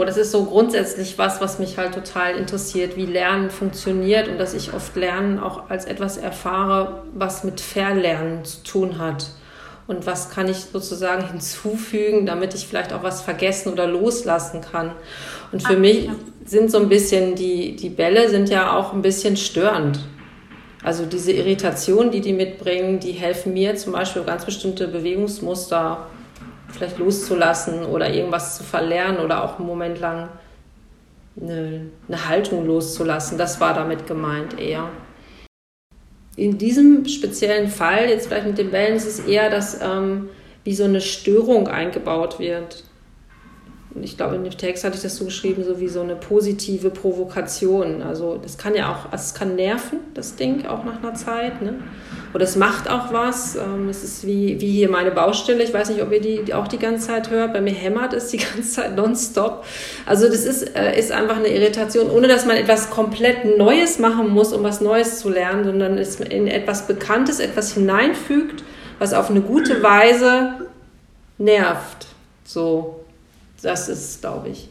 Intro. Das ist so grundsätzlich was, was mich halt total interessiert, wie Lernen funktioniert und dass ich oft Lernen auch als etwas erfahre, was mit Verlernen zu tun hat. Und was kann ich sozusagen hinzufügen, damit ich vielleicht auch was vergessen oder loslassen kann. Und für Ach, mich ja. sind so ein bisschen die, die Bälle sind ja auch ein bisschen störend. Also diese Irritation, die die mitbringen, die helfen mir zum Beispiel ganz bestimmte Bewegungsmuster vielleicht loszulassen oder irgendwas zu verlernen oder auch einen Moment lang eine, eine Haltung loszulassen. Das war damit gemeint eher. In diesem speziellen Fall, jetzt vielleicht mit den Bällen, ist es eher, dass ähm, wie so eine Störung eingebaut wird ich glaube, in dem Text hatte ich das so geschrieben, so wie so eine positive Provokation. Also das kann ja auch, also es kann nerven, das Ding, auch nach einer Zeit. Ne? Oder es macht auch was. Ähm, es ist wie, wie hier meine Baustelle. Ich weiß nicht, ob ihr die auch die ganze Zeit hört. Bei mir hämmert es die ganze Zeit nonstop. Also das ist, äh, ist einfach eine Irritation, ohne dass man etwas komplett Neues machen muss, um was Neues zu lernen, sondern es in etwas Bekanntes etwas hineinfügt, was auf eine gute Weise nervt. So, das ist, glaube ich.